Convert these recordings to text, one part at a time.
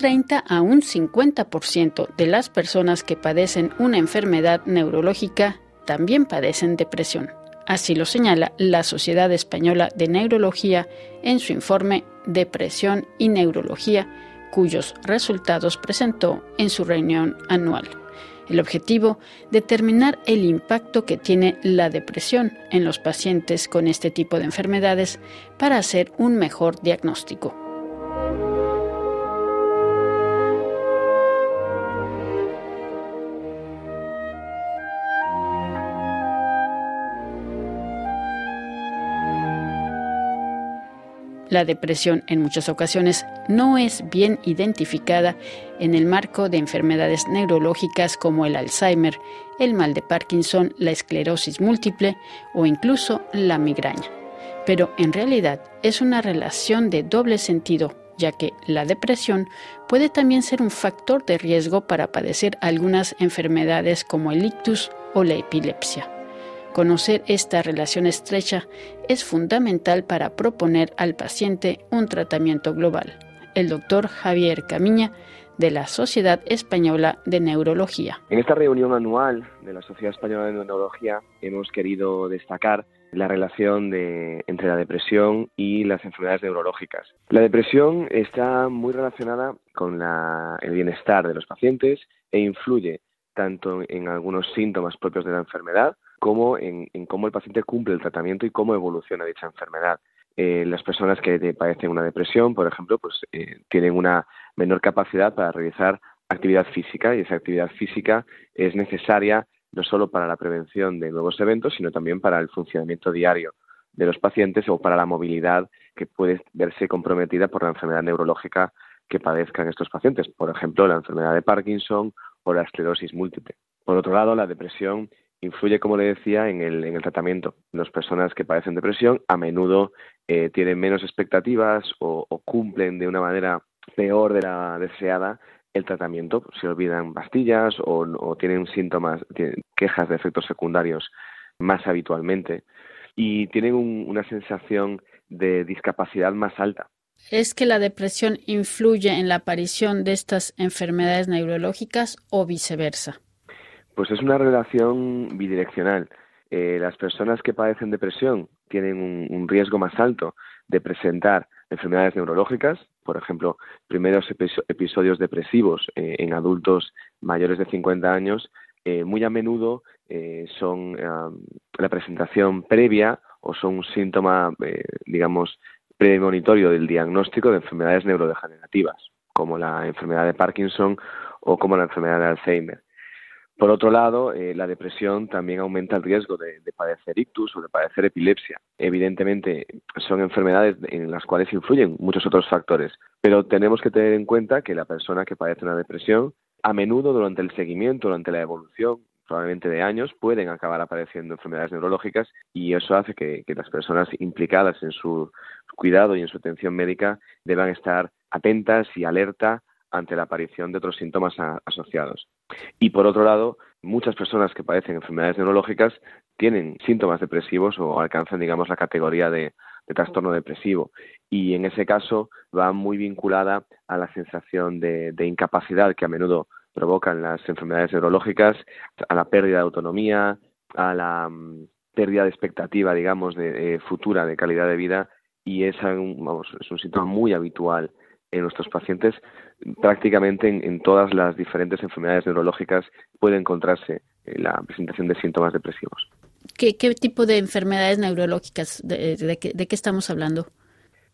30 a un 50% de las personas que padecen una enfermedad neurológica también padecen depresión. Así lo señala la Sociedad Española de Neurología en su informe Depresión y Neurología, cuyos resultados presentó en su reunión anual. El objetivo, determinar el impacto que tiene la depresión en los pacientes con este tipo de enfermedades para hacer un mejor diagnóstico. La depresión en muchas ocasiones no es bien identificada en el marco de enfermedades neurológicas como el Alzheimer, el mal de Parkinson, la esclerosis múltiple o incluso la migraña. Pero en realidad es una relación de doble sentido, ya que la depresión puede también ser un factor de riesgo para padecer algunas enfermedades como el ictus o la epilepsia. Conocer esta relación estrecha es fundamental para proponer al paciente un tratamiento global. El doctor Javier Camiña, de la Sociedad Española de Neurología. En esta reunión anual de la Sociedad Española de Neurología hemos querido destacar la relación entre la depresión y las enfermedades neurológicas. La depresión está muy relacionada con el bienestar de los pacientes e influye tanto en algunos síntomas propios de la enfermedad como en, cómo el paciente cumple el tratamiento y cómo evoluciona dicha enfermedad. Eh, las personas que padecen una depresión, por ejemplo, pues eh, tienen una menor capacidad para realizar actividad física y esa actividad física es necesaria no solo para la prevención de nuevos eventos, sino también para el funcionamiento diario de los pacientes o para la movilidad que puede verse comprometida por la enfermedad neurológica que padezcan estos pacientes, por ejemplo, la enfermedad de Parkinson o la esclerosis múltiple. Por otro lado, la depresión influye, como le decía, en el, en el tratamiento. Las personas que padecen depresión a menudo eh, tienen menos expectativas o, cumplen de una manera peor de la deseada el tratamiento. Se olvidan pastillas o, tienen síntomas, quejas de efectos secundarios más habitualmente y tienen una sensación de discapacidad más alta. ¿Es que la depresión influye en la aparición de estas enfermedades neurológicas o viceversa? Pues es una relación bidireccional. Eh, las personas que padecen depresión tienen un, riesgo más alto de presentar enfermedades neurológicas, por ejemplo, primeros episodios depresivos eh, en adultos mayores de 50 años, eh, muy a menudo son la presentación previa o son un síntoma, digamos, premonitorio del diagnóstico de enfermedades neurodegenerativas, como la enfermedad de Parkinson o como la enfermedad de Alzheimer. Por otro lado, eh, la depresión también aumenta el riesgo de, padecer ictus o de padecer epilepsia. Evidentemente, son enfermedades en las cuales influyen muchos otros factores, pero tenemos que tener en cuenta que la persona que padece una depresión, a menudo durante el seguimiento, durante la evolución, probablemente de años, pueden acabar apareciendo enfermedades neurológicas y eso hace que, que las personas implicadas en su cuidado y en su atención médica deban estar atentas y alerta ante la aparición de otros síntomas asociados. Y por otro lado, muchas personas que padecen enfermedades neurológicas tienen síntomas depresivos o alcanzan, digamos, la categoría de, trastorno depresivo. Y en ese caso va muy vinculada a la sensación de, incapacidad que a menudo provocan las enfermedades neurológicas, a la pérdida de autonomía, a la mm, pérdida de expectativa, digamos, de, futura de calidad de vida y es un, es un síntoma muy habitual en nuestros pacientes prácticamente en, todas las diferentes enfermedades neurológicas puede encontrarse la presentación de síntomas depresivos. ¿Qué, tipo de enfermedades neurológicas, de, qué, estamos hablando?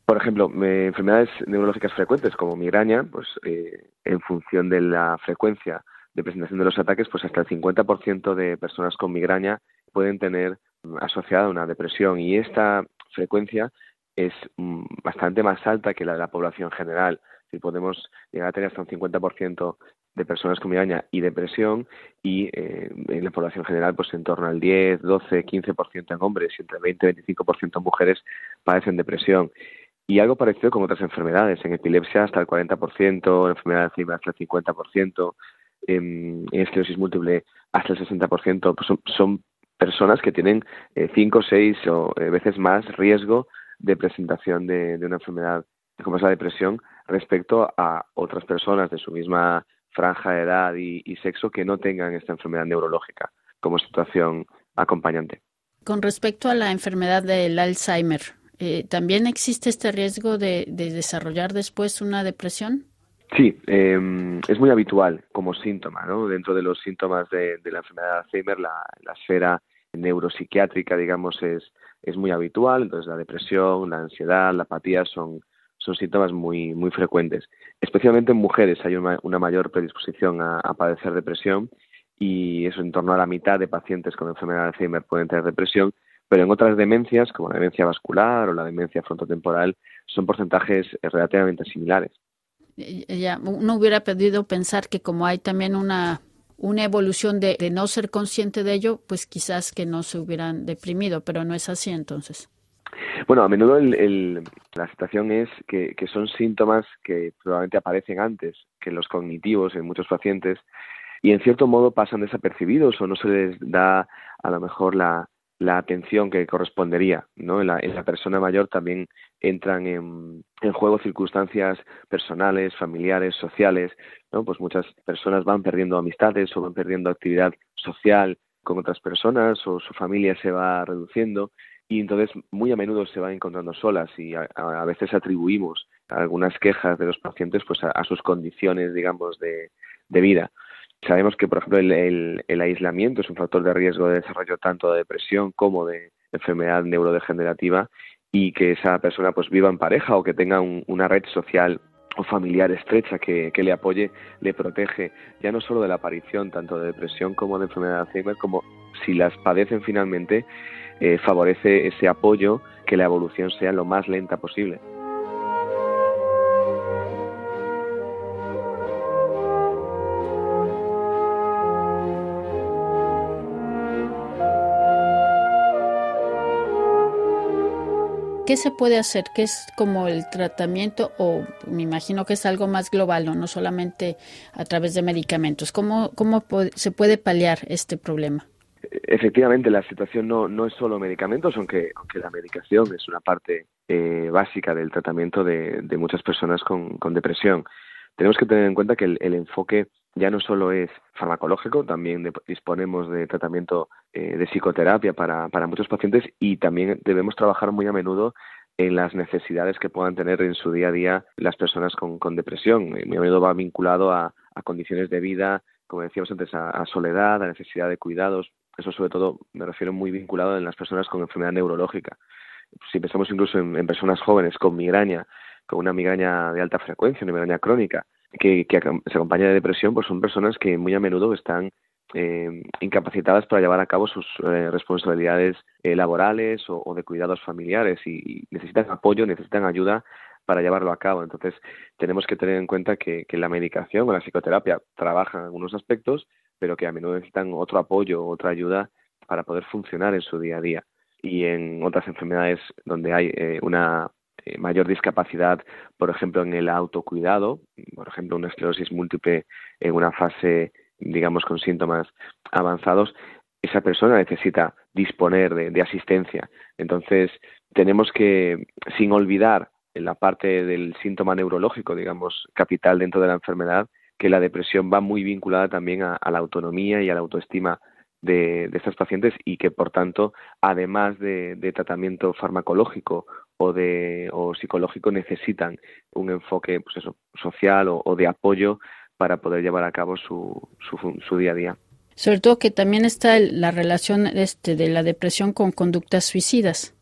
Por ejemplo, enfermedades neurológicas frecuentes como migraña, pues eh, en función de la frecuencia de presentación de los ataques, pues hasta el 50% de personas con migraña pueden tener asociada una depresión y esta frecuencia es mm, bastante más alta que la de la población general. Si podemos llegar a tener hasta un 50% de personas con migraña y depresión y eh, en la población general pues en torno al 10, 12, 15% en hombres y entre 20 y 25% en mujeres padecen depresión. Y algo parecido con otras enfermedades, en epilepsia hasta el 40%, en enfermedad de Alzheimer hasta el 50%, en, esclerosis múltiple hasta el 60%, pues son, personas que tienen 5, eh, 6 o eh, veces más riesgo de presentación de, una enfermedad como es la depresión respecto a otras personas de su misma franja de edad y, sexo que no tengan esta enfermedad neurológica como situación acompañante. Con respecto a la enfermedad del Alzheimer, eh, ¿también existe este riesgo de, desarrollar después una depresión? Sí, em, es muy habitual como síntoma, ¿no? Dentro de los síntomas de, la enfermedad de Alzheimer, la, la, esfera neuropsiquiátrica, digamos, es, es muy habitual. Entonces, la depresión, la ansiedad, la apatía son, son síntomas muy, muy frecuentes. Especialmente en mujeres hay una, mayor predisposición a, padecer depresión y eso en torno a la mitad de pacientes con enfermedad de Alzheimer pueden tener depresión, pero en otras demencias, como la demencia vascular o la demencia frontotemporal, son porcentajes eh, relativamente similares. Ya, uno hubiera podido pensar que como hay también una, una evolución de, no ser consciente de ello, pues quizás que no se hubieran deprimido, pero no es así entonces. Bueno, a menudo la situación es que, son síntomas que probablemente aparecen antes que los cognitivos en muchos pacientes y en cierto modo pasan desapercibidos o no se les da a lo mejor la, atención que correspondería. ¿no? En, la, persona mayor también entran en, juego circunstancias personales, familiares, sociales. ¿no? Pues muchas personas van perdiendo amistades o van perdiendo actividad social con otras personas o su familia se va reduciendo y entonces muy a menudo se van encontrando solas y a, veces atribuimos algunas quejas de los pacientes pues a, sus condiciones digamos de, vida sabemos que por ejemplo el, aislamiento es un factor de riesgo de desarrollo tanto de depresión como de enfermedad neurodegenerativa y que esa persona pues viva en pareja o que tenga una red social o familiar estrecha que, que, le apoye, le protege, ya no solo de la aparición tanto de depresión como de enfermedad de Alzheimer, como si las padecen finalmente, eh, favorece ese apoyo que la evolución sea lo más lenta posible. ¿Qué se puede hacer? ¿Qué es como el tratamiento o me imagino que es algo más global, no, no solamente a través de medicamentos? ¿Cómo, cómo se puede paliar este problema? Efectivamente, la situación no, no es solo medicamentos, aunque, aunque la medicación es una parte eh, básica del tratamiento de, muchas personas con, depresión. Tenemos que tener en cuenta que el, enfoque ya no solo es farmacológico, también disponemos de tratamiento eh, de psicoterapia para, para muchos pacientes y también debemos trabajar muy a menudo en las necesidades que puedan tener en su día a día las personas con, con depresión. Eh, muy a menudo va vinculado a, a condiciones de vida, como decíamos antes, a, soledad, a necesidad de cuidados, eso sobre todo me refiero muy vinculado en las personas con enfermedad neurológica. Si pensamos incluso en, personas jóvenes con migraña, con una migraña de alta frecuencia, una migraña crónica, que, se acompaña de depresión, pues son personas que muy a menudo están eh, incapacitadas para llevar a cabo sus eh, responsabilidades eh, laborales o, de cuidados familiares y, necesitan apoyo, necesitan ayuda para llevarlo a cabo. Entonces, tenemos que tener en cuenta que, que la medicación o la psicoterapia trabajan en algunos aspectos, pero que a menudo necesitan otro apoyo, otra ayuda para poder funcionar en su día a día. Y en otras enfermedades donde hay una eh, mayor discapacidad, por ejemplo, en el autocuidado, por ejemplo, una esclerosis múltiple en una fase, digamos, con síntomas avanzados, esa persona necesita disponer de, asistencia. Entonces, tenemos que, sin olvidar la parte del síntoma neurológico, digamos, capital dentro de la enfermedad, que la depresión va muy vinculada también a, la autonomía y a la autoestima de, de, estos pacientes y que por tanto además de, tratamiento farmacológico o de o psicológico necesitan un enfoque pues eso, social o, de apoyo para poder llevar a cabo su, su, su, día a día. Sobre todo que también está la relación este, de la depresión con conductas suicidas.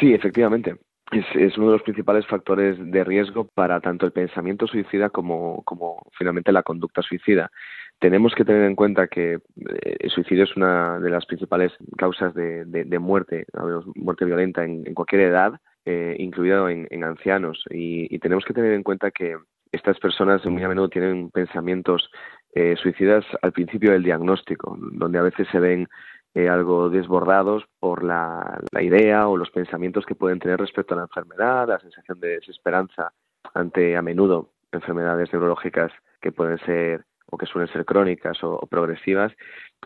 Sí, efectivamente es, uno de los principales factores de riesgo para tanto el pensamiento suicida como, como finalmente la conducta suicida. Tenemos que tener en cuenta que eh, el suicidio es una de las principales causas de, de, muerte, muerte violenta en, cualquier edad, eh, incluido en, ancianos. Y, tenemos que tener en cuenta que estas personas muy a menudo tienen pensamientos eh, suicidas al principio del diagnóstico, donde a veces se ven eh, algo desbordados por la, idea o los pensamientos que pueden tener respecto a la enfermedad, la sensación de desesperanza ante a menudo enfermedades neurológicas que pueden ser o que suelen ser crónicas o, progresivas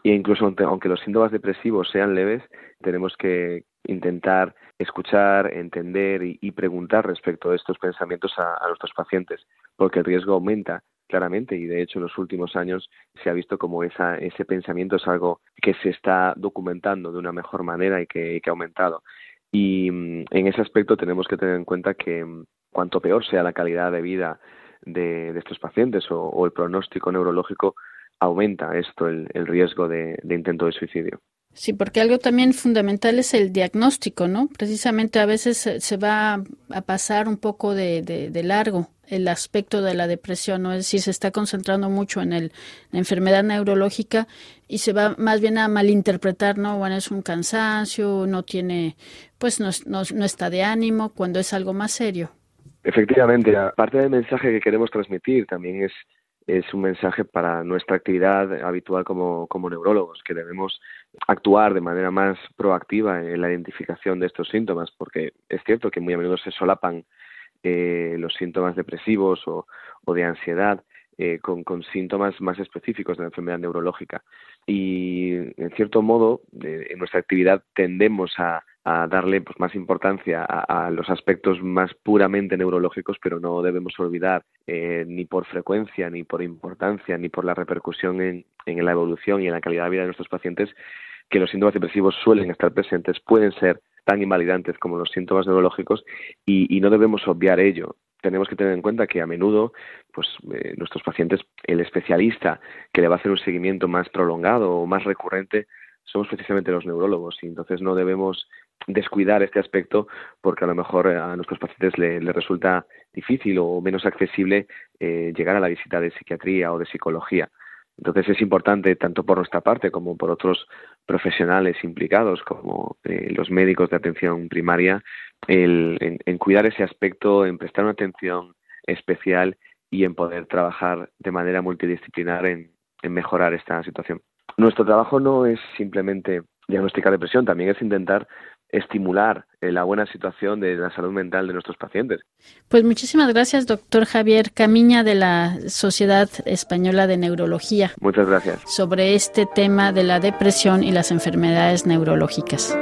e incluso aunque, los síntomas depresivos sean leves tenemos que, intentar escuchar, entender y, preguntar respecto a estos pensamientos a, nuestros pacientes, porque el riesgo aumenta claramente y de hecho en los últimos años se ha visto como ese pensamiento es algo que se está documentando de una mejor manera y que, ha aumentado. Y mm, en ese aspecto tenemos que tener en cuenta que mm, cuanto peor sea la calidad de vida de, estos pacientes o, el pronóstico neurológico, aumenta esto el, riesgo de intento de suicidio. Sí, porque algo también fundamental es el diagnóstico, ¿no? Precisamente a veces se va a pasar un poco de, de, largo el aspecto de la depresión, ¿no? Es decir, se está concentrando mucho en el, la enfermedad neurológica y se va más bien a malinterpretar, ¿no? Bueno, es un cansancio, no tiene, pues no, no, no está de ánimo, cuando es algo más serio. Efectivamente, aparte del mensaje que queremos transmitir, también es es un mensaje para nuestra actividad habitual como, como neurólogos, que debemos actuar de manera más proactiva en la identificación de estos síntomas, porque es cierto que muy a menudo se solapan eh, los síntomas depresivos o, o de ansiedad eh, con, con, síntomas más específicos de la enfermedad neurológica. Y, en cierto modo, en nuestra actividad tendemos a, a darle pues, más importancia a, los aspectos más puramente neurológicos, pero no debemos olvidar eh, ni por frecuencia, ni por importancia, ni por la repercusión en, en, la evolución y en la calidad de vida de nuestros pacientes, que los síntomas depresivos suelen estar presentes, pueden ser tan invalidantes como los síntomas neurológicos y, no debemos obviar ello. Tenemos que tener en cuenta que a menudo, pues eh, nuestros pacientes, el especialista que le va a hacer un seguimiento más prolongado o más recurrente, somos precisamente los neurólogos y entonces no debemos descuidar este aspecto porque a lo mejor a nuestros pacientes les le resulta difícil o menos accesible eh, llegar a la visita de psiquiatría o de psicología. Entonces es importante, tanto por nuestra parte como por otros profesionales implicados, como eh, los médicos de atención primaria, el, en, cuidar ese aspecto, en prestar una atención especial y en poder trabajar de manera multidisciplinar en mejorar esta situación. Nuestro trabajo no es simplemente diagnosticar depresión, también es intentar estimular eh, la buena situación de la salud mental de nuestros pacientes. Pues muchísimas gracias, doctor Javier Camiña de la Sociedad Española de Neurología. Muchas gracias. Sobre este tema de la depresión y las enfermedades neurológicas.